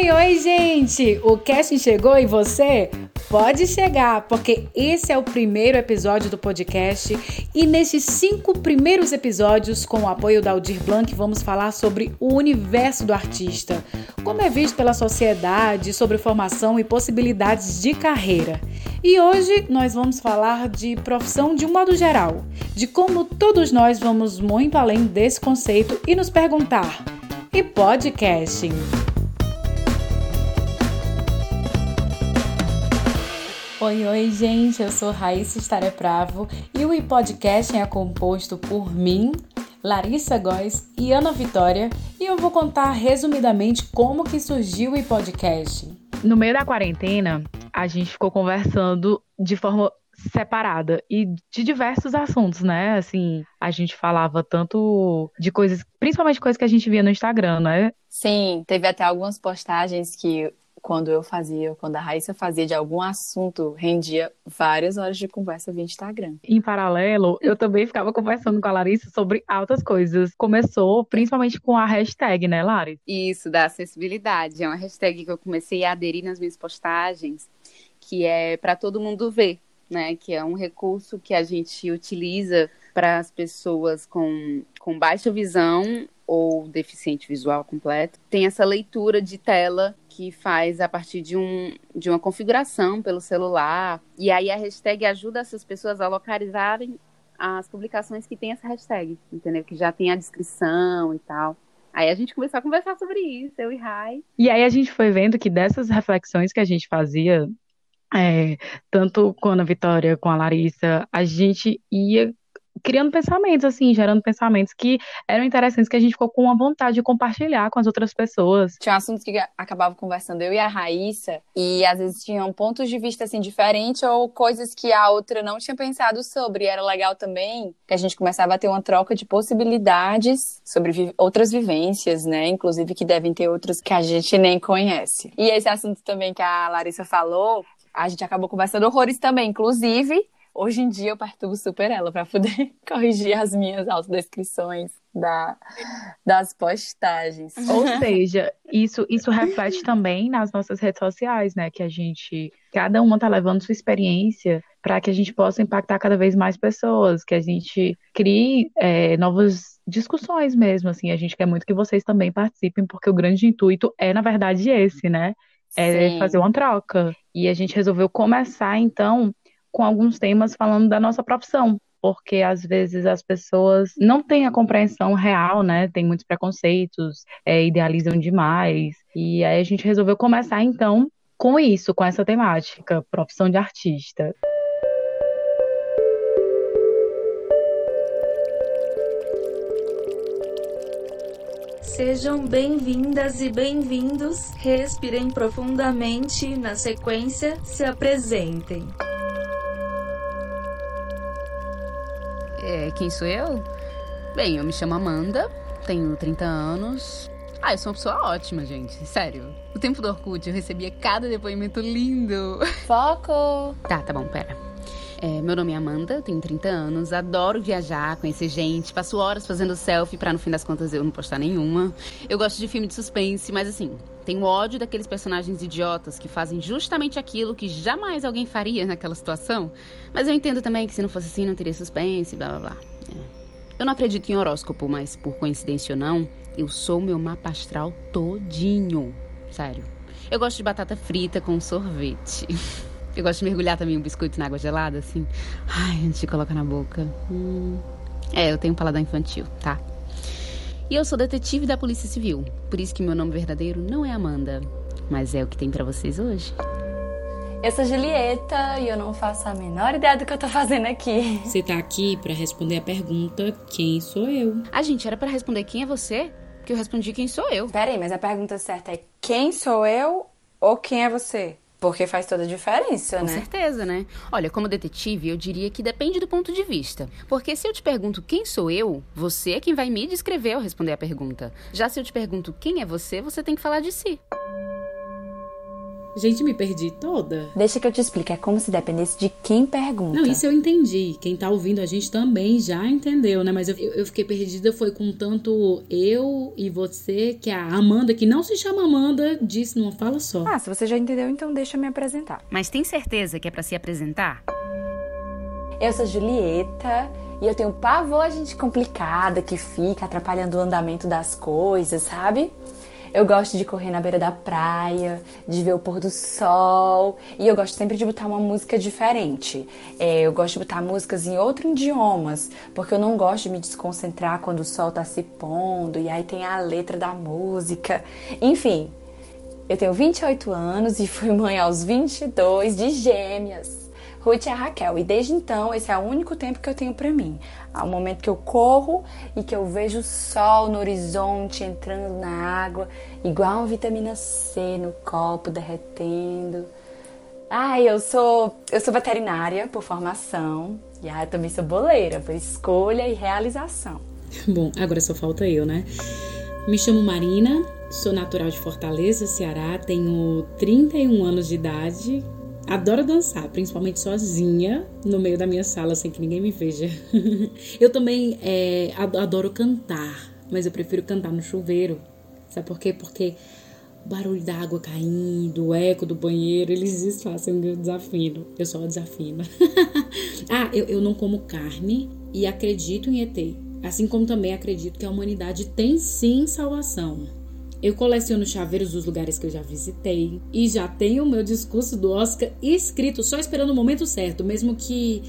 Oi, oi, gente! O casting chegou e você? Pode chegar, porque esse é o primeiro episódio do podcast e nesses cinco primeiros episódios, com o apoio da Aldir Blanc, vamos falar sobre o universo do artista, como é visto pela sociedade, sobre formação e possibilidades de carreira. E hoje nós vamos falar de profissão de um modo geral, de como todos nós vamos muito além desse conceito e nos perguntar: e podcasting? Oi, oi, gente, eu sou Raíssa Estarepravo e o podcast é composto por mim, Larissa Góes e Ana Vitória e eu vou contar resumidamente como que surgiu o podcast. No meio da quarentena, a gente ficou conversando de forma separada e de diversos assuntos, né? Assim, a gente falava tanto de coisas, principalmente coisas que a gente via no Instagram, né? Sim, teve até algumas postagens que quando eu fazia, quando a Raíssa fazia de algum assunto, rendia várias horas de conversa via Instagram. Em paralelo, eu também ficava conversando com a Larissa sobre altas coisas. Começou principalmente com a hashtag, né, Larissa? Isso, da acessibilidade. É uma hashtag que eu comecei a aderir nas minhas postagens, que é para todo mundo ver, né? Que é um recurso que a gente utiliza para as pessoas com, com baixa visão ou deficiente visual completo, tem essa leitura de tela que faz a partir de, um, de uma configuração pelo celular. E aí a hashtag ajuda essas pessoas a localizarem as publicações que tem essa hashtag, entendeu? Que já tem a descrição e tal. Aí a gente começou a conversar sobre isso, eu e Rai. E aí a gente foi vendo que dessas reflexões que a gente fazia, é, tanto com a Vitória, com a Larissa, a gente ia criando pensamentos, assim, gerando pensamentos que eram interessantes, que a gente ficou com uma vontade de compartilhar com as outras pessoas. Tinha assuntos que acabava conversando eu e a Raíssa, e às vezes tinham pontos de vista, assim, diferentes, ou coisas que a outra não tinha pensado sobre. E era legal também que a gente começava a ter uma troca de possibilidades sobre vi outras vivências, né? Inclusive que devem ter outras que a gente nem conhece. E esse assunto também que a Larissa falou, a gente acabou conversando horrores também, inclusive Hoje em dia eu perturbo super ela para poder corrigir as minhas autodescrições da, das postagens. Ou seja, isso, isso reflete também nas nossas redes sociais, né? Que a gente, cada uma tá levando sua experiência para que a gente possa impactar cada vez mais pessoas, que a gente crie é, novas discussões mesmo, assim. A gente quer muito que vocês também participem, porque o grande intuito é, na verdade, esse, né? É Sim. fazer uma troca. E a gente resolveu começar, então, com alguns temas falando da nossa profissão, porque às vezes as pessoas não têm a compreensão real, né? Tem muitos preconceitos, é, idealizam demais. E aí a gente resolveu começar então com isso, com essa temática, profissão de artista. Sejam bem-vindas e bem-vindos. Respirem profundamente. Na sequência, se apresentem. É, quem sou eu? Bem, eu me chamo Amanda, tenho 30 anos. Ah, eu sou uma pessoa ótima, gente. Sério. No tempo do Orkut eu recebia cada depoimento lindo. Foco! Tá, tá bom, pera. É, meu nome é Amanda, tenho 30 anos, adoro viajar, conhecer gente, passo horas fazendo selfie pra no fim das contas eu não postar nenhuma. Eu gosto de filme de suspense, mas assim, tenho ódio daqueles personagens idiotas que fazem justamente aquilo que jamais alguém faria naquela situação. Mas eu entendo também que se não fosse assim não teria suspense, blá blá blá. É. Eu não acredito em horóscopo, mas por coincidência ou não, eu sou meu mapa astral todinho. Sério. Eu gosto de batata frita com sorvete. Eu gosto de mergulhar também um biscoito na água gelada, assim. Ai, antes de colocar na boca. Hum. É, eu tenho um paladar infantil, tá? E eu sou detetive da Polícia Civil. Por isso que meu nome verdadeiro não é Amanda. Mas é o que tem para vocês hoje. Eu sou Julieta e eu não faço a menor ideia do que eu tô fazendo aqui. Você tá aqui para responder a pergunta: quem sou eu? A gente era para responder quem é você? Que eu respondi quem sou eu. Peraí, mas a pergunta certa é quem sou eu ou quem é você? Porque faz toda a diferença, Com né? Com certeza, né? Olha, como detetive, eu diria que depende do ponto de vista. Porque se eu te pergunto quem sou eu, você é quem vai me descrever ao responder a pergunta. Já se eu te pergunto quem é você, você tem que falar de si. Gente, me perdi toda. Deixa que eu te explique. É como se dependesse de quem pergunta. Não, isso eu entendi. Quem tá ouvindo a gente também já entendeu, né? Mas eu, eu fiquei perdida foi com tanto eu e você, que a Amanda, que não se chama Amanda, disse numa fala só. Ah, se você já entendeu, então deixa eu me apresentar. Mas tem certeza que é para se apresentar? Eu sou Julieta e eu tenho pavor a gente complicada que fica atrapalhando o andamento das coisas, sabe? Eu gosto de correr na beira da praia, de ver o pôr do sol. E eu gosto sempre de botar uma música diferente. É, eu gosto de botar músicas em outros idiomas, porque eu não gosto de me desconcentrar quando o sol tá se pondo. E aí tem a letra da música. Enfim, eu tenho 28 anos e fui mãe aos 22 de gêmeas. Ruth e a Raquel. E desde então, esse é o único tempo que eu tenho para mim. Há um momento que eu corro e que eu vejo o sol no horizonte entrando na água, igual uma vitamina C no copo derretendo. Ai, eu sou eu sou veterinária por formação e ah, eu também sou boleira por escolha e realização. Bom, agora só falta eu, né? Me chamo Marina, sou natural de Fortaleza, Ceará, tenho 31 anos de idade, Adoro dançar, principalmente sozinha, no meio da minha sala, sem que ninguém me veja. eu também é, adoro cantar, mas eu prefiro cantar no chuveiro. Sabe por quê? Porque o barulho da água caindo, o eco do banheiro, eles disfarçam o meu desafino. Eu só desafino. ah, eu, eu não como carne e acredito em ET. Assim como também acredito que a humanidade tem sim salvação. Eu coleciono chaveiros dos lugares que eu já visitei e já tenho o meu discurso do Oscar escrito, só esperando o momento certo, mesmo que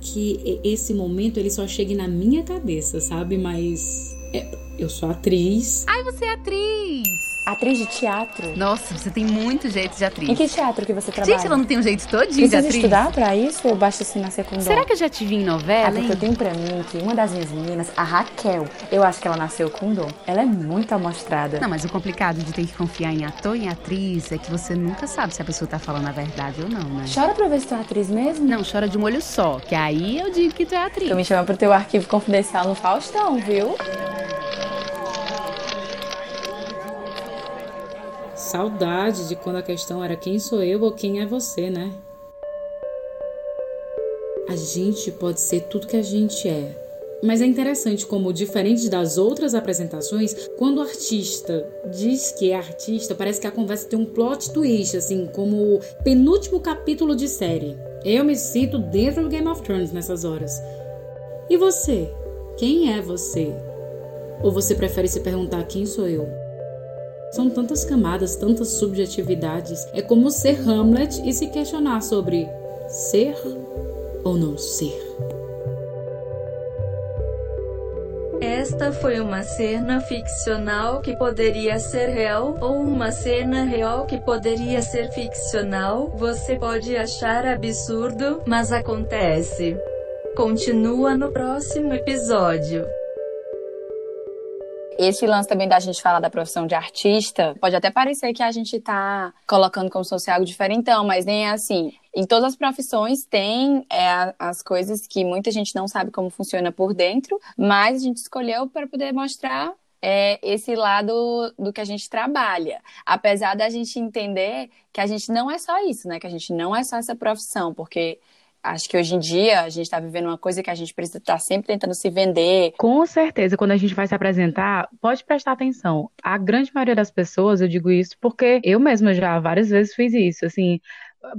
que esse momento ele só chegue na minha cabeça, sabe? Mas é, eu sou atriz. Ai, você é atriz! Atriz de teatro? Nossa, você tem muito jeito de atriz. Em que teatro que você trabalha? Gente, ela não tem um jeito todinho Precisa de atriz. estudar pra isso ou basta assim nascer com dom? Será que eu já te vi em novela, Ah, porque eu tenho pra mim que uma das minhas meninas, a Raquel, eu acho que ela nasceu com dom. Ela é muito amostrada. Não, mas o complicado de ter que confiar em ator e em atriz é que você nunca sabe se a pessoa tá falando a verdade ou não, né? Chora pra ver se tu é atriz mesmo? Não, chora de um olho só, que aí eu digo que tu é atriz. Tu me chama pro teu arquivo confidencial no Faustão, viu? Saudade de quando a questão era quem sou eu ou quem é você, né? A gente pode ser tudo que a gente é. Mas é interessante como, diferente das outras apresentações, quando o artista diz que é artista, parece que a conversa tem um plot twist, assim, como o penúltimo capítulo de série. Eu me sinto dentro do Game of Thrones nessas horas. E você? Quem é você? Ou você prefere se perguntar quem sou eu? São tantas camadas, tantas subjetividades. É como ser Hamlet e se questionar sobre ser ou não ser. Esta foi uma cena ficcional que poderia ser real, ou uma cena real que poderia ser ficcional. Você pode achar absurdo, mas acontece. Continua no próximo episódio. Esse lance também da gente falar da profissão de artista, pode até parecer que a gente tá colocando como se fosse algo diferentão, mas nem é assim. Em todas as profissões tem é, as coisas que muita gente não sabe como funciona por dentro, mas a gente escolheu para poder mostrar é, esse lado do que a gente trabalha. Apesar da gente entender que a gente não é só isso, né? Que a gente não é só essa profissão, porque acho que hoje em dia a gente está vivendo uma coisa que a gente precisa estar tá sempre tentando se vender. Com certeza, quando a gente vai se apresentar, pode prestar atenção. A grande maioria das pessoas, eu digo isso porque eu mesma já várias vezes fiz isso. Assim,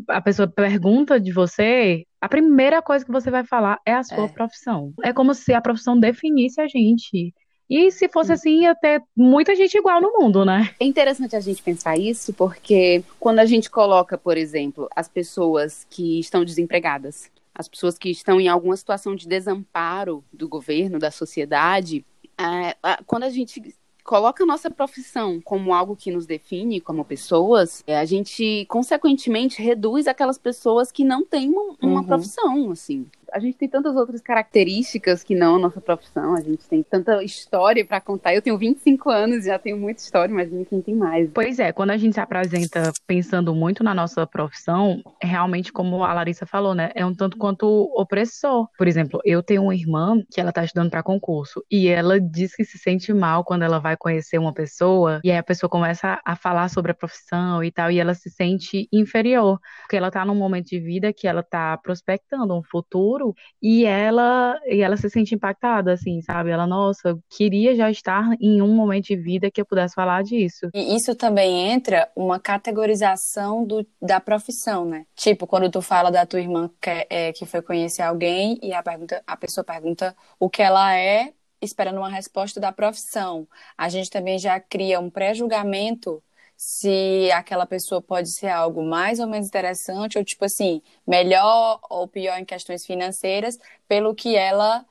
a pessoa pergunta de você, a primeira coisa que você vai falar é a sua é. profissão. É como se a profissão definisse a gente. E se fosse assim, ia ter muita gente igual no mundo, né? É interessante a gente pensar isso, porque quando a gente coloca, por exemplo, as pessoas que estão desempregadas, as pessoas que estão em alguma situação de desamparo do governo, da sociedade, é, quando a gente coloca a nossa profissão como algo que nos define como pessoas, é, a gente consequentemente reduz aquelas pessoas que não têm uma, uma uhum. profissão, assim a gente tem tantas outras características que não a nossa profissão, a gente tem tanta história para contar. Eu tenho 25 anos, já tenho muita história, mas quem tem mais. Pois é, quando a gente se apresenta pensando muito na nossa profissão, realmente, como a Larissa falou, né, é um tanto quanto opressor. Por exemplo, eu tenho uma irmã que ela tá estudando para concurso e ela diz que se sente mal quando ela vai conhecer uma pessoa e aí a pessoa começa a falar sobre a profissão e tal, e ela se sente inferior, porque ela tá num momento de vida que ela tá prospectando um futuro e ela e ela se sente impactada assim, sabe? Ela, nossa, queria já estar em um momento de vida que eu pudesse falar disso. E isso também entra uma categorização do, da profissão, né? Tipo, quando tu fala da tua irmã que, é, que foi conhecer alguém e a, pergunta, a pessoa pergunta o que ela é, esperando uma resposta da profissão. A gente também já cria um pré-julgamento se aquela pessoa pode ser algo mais ou menos interessante, ou tipo assim, melhor ou pior em questões financeiras, pelo que ela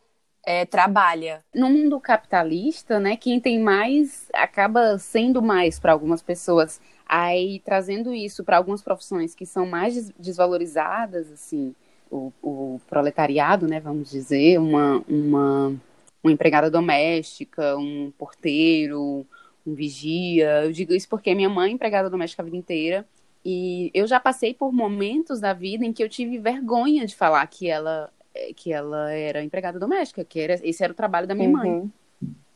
é, trabalha. No mundo capitalista, né, quem tem mais acaba sendo mais para algumas pessoas. Aí trazendo isso para algumas profissões que são mais desvalorizadas, assim, o, o proletariado, né, vamos dizer, uma, uma, uma empregada doméstica, um porteiro, um vigia. Eu digo isso porque minha mãe é empregada doméstica a vida inteira. E eu já passei por momentos da vida em que eu tive vergonha de falar que ela, que ela era empregada doméstica, que era, esse era o trabalho da minha uhum. mãe.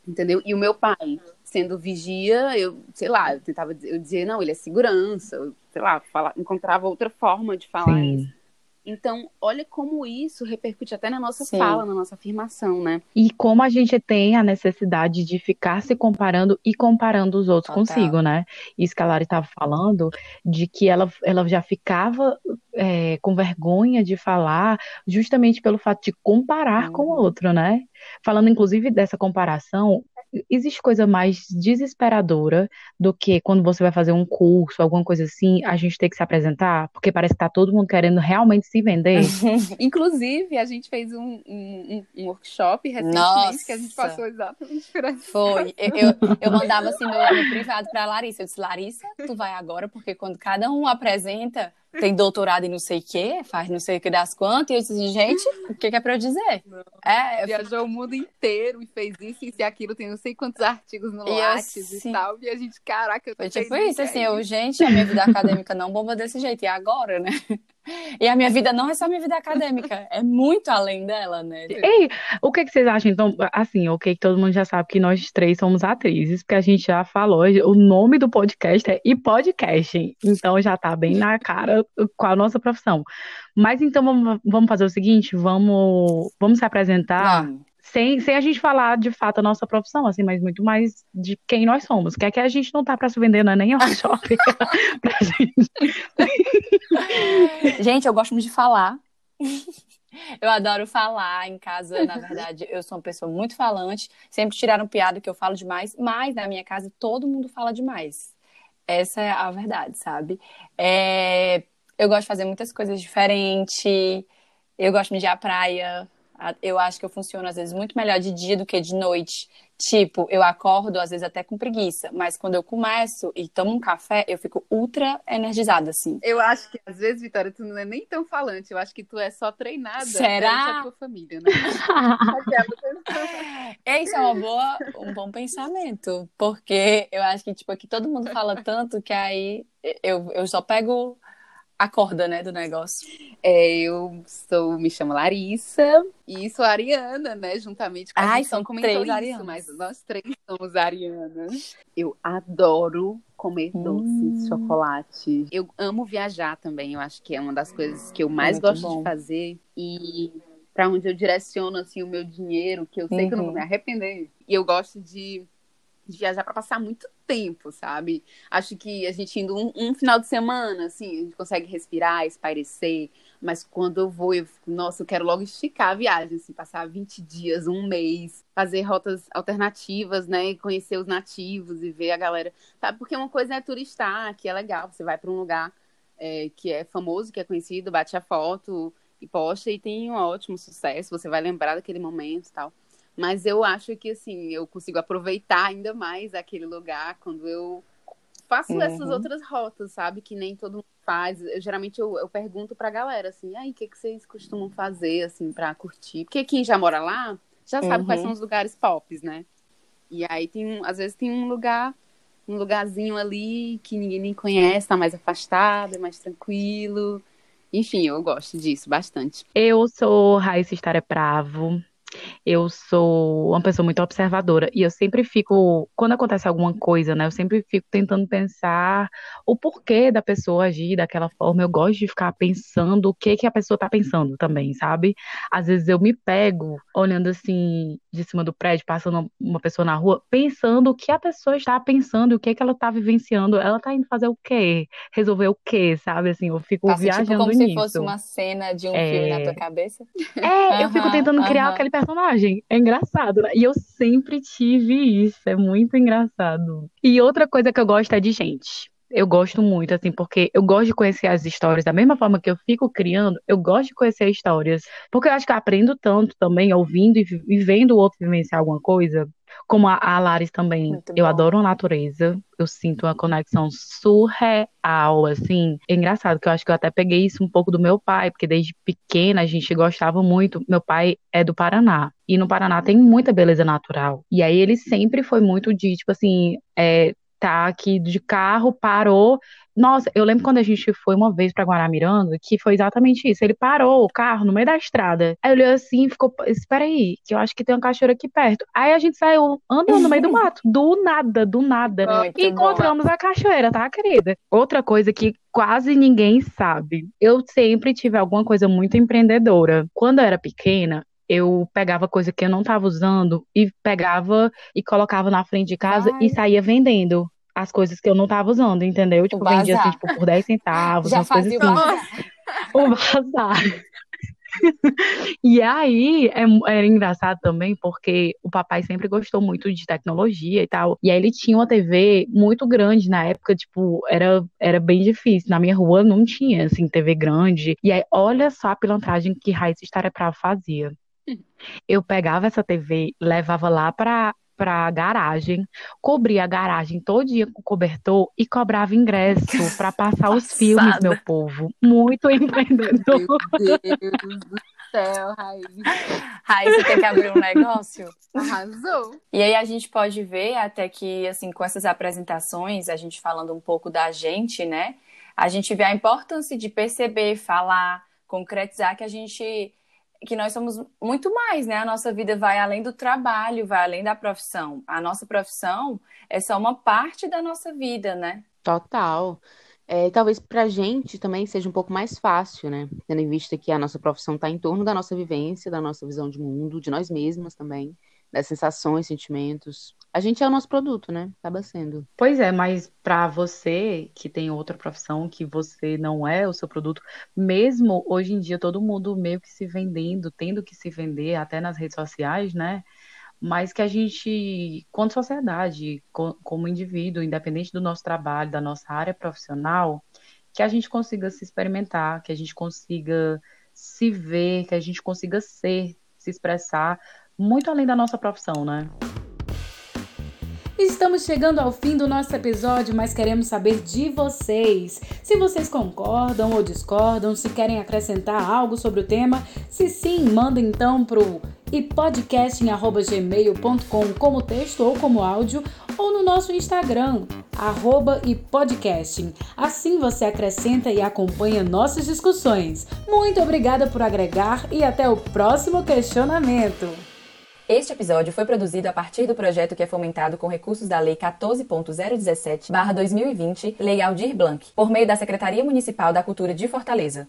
Entendeu? E o meu pai, sendo vigia, eu, sei lá, eu tentava eu dizer, não, ele é segurança, eu, sei lá, fala, encontrava outra forma de falar Sim. isso. Então, olha como isso repercute até na nossa Sim. fala, na nossa afirmação, né? E como a gente tem a necessidade de ficar se comparando e comparando os outros Total. consigo, né? Isso que a Lari estava falando, de que ela, ela já ficava é, com vergonha de falar, justamente pelo fato de comparar uhum. com o outro, né? Falando, inclusive, dessa comparação, existe coisa mais desesperadora do que quando você vai fazer um curso, alguma coisa assim, a gente ter que se apresentar, porque parece que tá todo mundo querendo realmente se vender. Inclusive, a gente fez um, um, um workshop recentemente Nossa. que a gente passou exatamente por essa. Foi. Eu, eu, eu mandava assim no, no privado pra Larissa. Eu disse, Larissa, tu vai agora, porque quando cada um apresenta, tem doutorado em não sei o quê, faz não sei o que das quantas, e eu disse, gente, o que, que é pra eu dizer? É, Viajou o mundo inteiro e fez isso e aquilo, tem não sei quantos artigos no e Lattes assim, e tal, e a gente, caraca, eu Foi tipo isso, assim, eu, gente, a minha vida acadêmica não bomba desse jeito, e agora, né? E a minha vida não é só minha vida acadêmica, é muito além dela, né? Ei, o que, que vocês acham? Então, assim, o que todo mundo já sabe que nós três somos atrizes, porque a gente já falou, o nome do podcast é e podcast, então já tá bem na cara com a nossa profissão. Mas então vamos, vamos fazer o seguinte, vamos, vamos se apresentar. Sem, sem a gente falar de fato a nossa profissão, assim, mas muito mais de quem nós somos. Que é que a gente não tá para se vender, não é nem workshop pra gente. gente, eu gosto muito de falar. Eu adoro falar em casa, na verdade, eu sou uma pessoa muito falante. Sempre tiraram piada que eu falo demais, mas na minha casa todo mundo fala demais. Essa é a verdade, sabe? É... Eu gosto de fazer muitas coisas diferentes. Eu gosto de ir à praia, eu acho que eu funciono às vezes muito melhor de dia do que de noite. Tipo, eu acordo às vezes até com preguiça, mas quando eu começo e tomo um café, eu fico ultra energizada, assim. Eu acho que às vezes, Vitória, tu não é nem tão falante. Eu acho que tu é só treinada Será? a tua família, né? Isso é uma boa, um bom pensamento, porque eu acho que tipo aqui todo mundo fala tanto que aí eu, eu só pego a corda, né, do negócio. É, eu sou, me chamo Larissa e sou Ariana, né, juntamente com a Ai, são três isso, Arianas. mas nós três somos Arianas. Eu adoro comer hum. doces, chocolate. Eu amo viajar também, eu acho que é uma das coisas que eu mais é gosto bom. de fazer e para onde eu direciono assim o meu dinheiro, que eu sei uhum. que eu não vou me uhum. arrepender. E eu gosto de de viajar para passar muito tempo, sabe? Acho que a gente indo um, um, final de semana, assim, a gente consegue respirar, espairecer. Mas quando eu vou, eu fico, nossa, eu quero logo esticar a viagem, assim, passar 20 dias, um mês, fazer rotas alternativas, né? Conhecer os nativos e ver a galera. Sabe? Porque uma coisa é turistar, que é legal, você vai para um lugar é, que é famoso, que é conhecido, bate a foto e posta e tem um ótimo sucesso, você vai lembrar daquele momento e tal. Mas eu acho que, assim, eu consigo aproveitar ainda mais aquele lugar quando eu faço uhum. essas outras rotas, sabe? Que nem todo mundo faz, eu, geralmente eu, eu pergunto pra galera, assim, aí, o que, que vocês costumam fazer, assim, pra curtir? Porque quem já mora lá já sabe Uhum. quais são os lugares pops, né? E aí tem, às vezes tem um lugar, um lugarzinho ali que ninguém nem conhece, tá mais afastado, é mais tranquilo. Enfim, eu gosto disso bastante. Eu sou Raíssa Estaré Bravo. Eu sou uma pessoa muito observadora e eu sempre fico, quando acontece alguma coisa, né, eu sempre fico tentando pensar o porquê da pessoa agir daquela forma. Eu gosto de ficar pensando o que que a pessoa tá pensando também, sabe? Às vezes eu me pego olhando assim de cima do prédio, passando uma pessoa na rua, pensando o que a pessoa está pensando, o que que ela tá vivenciando, ela tá indo fazer o quê? Resolver o quê, sabe? Assim, eu fico Passa tipo viajando como se nisso. fosse uma cena de um É. filme na tua cabeça. É, eu fico tentando criar aham. aquele personagem. É engraçado, né? E eu sempre tive isso. É muito engraçado. E outra coisa que eu gosto é de gente. Eu gosto muito, assim, porque eu gosto de conhecer as histórias. Da mesma forma que eu fico criando, eu gosto de conhecer histórias. Porque eu acho que eu aprendo tanto também, ouvindo e, e vendo o outro vivenciar alguma coisa. Como a, a Laris também. Muito Eu bom. adoro a natureza. Eu sinto uma conexão surreal, assim. É engraçado que eu acho que eu até peguei isso um pouco do meu pai, porque desde pequena a gente gostava muito. Meu pai é do Paraná. E no Paraná tem muita beleza natural. E aí ele sempre foi muito de, tipo assim, é, tá aqui de carro, parou. Nossa, eu lembro quando a gente foi uma vez pra Guaramiranga, que foi exatamente isso. Ele parou o carro no meio da estrada. Aí olhou assim e ficou, espera aí, que eu acho que tem uma cachoeira aqui perto. Aí a gente saiu andando no meio do mato, do nada, do nada. Muito E encontramos a cachoeira, tá, querida? Outra coisa que quase ninguém sabe. Eu sempre tive alguma coisa muito empreendedora. Quando eu era pequena, eu pegava coisa que eu não estava usando e pegava e colocava na frente de casa Ai. e saía vendendo as coisas que eu não estava usando, entendeu? Tipo, vendia assim, tipo, por 10 centavos, Já umas coisas fazia o assim. O bazar. E aí é, era engraçado também porque o papai sempre gostou muito de tecnologia e tal. E aí ele tinha uma TV muito grande na época, tipo, era, era bem difícil. Na minha rua não tinha, assim, TV grande. E aí, olha só a pilantragem que Raíssa Estareprava fazia. Eu pegava essa TV, levava lá pra, pra garagem, cobria a garagem todo dia com cobertor e cobrava ingresso pra passar os filmes, meu povo. Muito empreendedor. Meu Deus do céu, Raíssa. Raíssa tem que abrir um negócio. Arrasou. E aí a gente pode ver até que, assim, com essas apresentações, a gente falando um pouco da gente, né? A gente vê a importância de perceber, falar, concretizar que a gente que nós somos muito mais, né? A nossa vida vai além do trabalho, vai além da profissão. A nossa profissão é só uma parte da nossa vida, né? Total. É, talvez pra gente também seja um pouco mais fácil, né? Tendo em vista que a nossa profissão está em torno da nossa vivência, da nossa visão de mundo, de nós mesmas também, das sensações, sentimentos. A gente é o nosso produto, né? Acaba sendo. Pois é, mas para você que tem outra profissão, que você não é o seu produto, mesmo hoje em dia todo mundo meio que se vendendo, tendo que se vender até nas redes sociais, né? Mas que a gente, quanto sociedade, co- como indivíduo, independente do nosso trabalho, da nossa área profissional, que a gente consiga se experimentar, que a gente consiga se ver, que a gente consiga ser, se expressar muito além da nossa profissão, né? Estamos chegando ao fim do nosso episódio, mas queremos saber de vocês. Se vocês concordam ou discordam, se querem acrescentar algo sobre o tema, se sim, manda então pro ipodcasting.gmail.com como texto ou como áudio, ou no nosso Instagram, ipodcasting. Assim você acrescenta e acompanha nossas discussões. Muito obrigada por agregar e até o próximo questionamento. Este episódio foi produzido a partir do projeto que é fomentado com recursos da Lei 14.017/2020, Lei Aldir Blanc, por meio da Secretaria Municipal da Cultura de Fortaleza.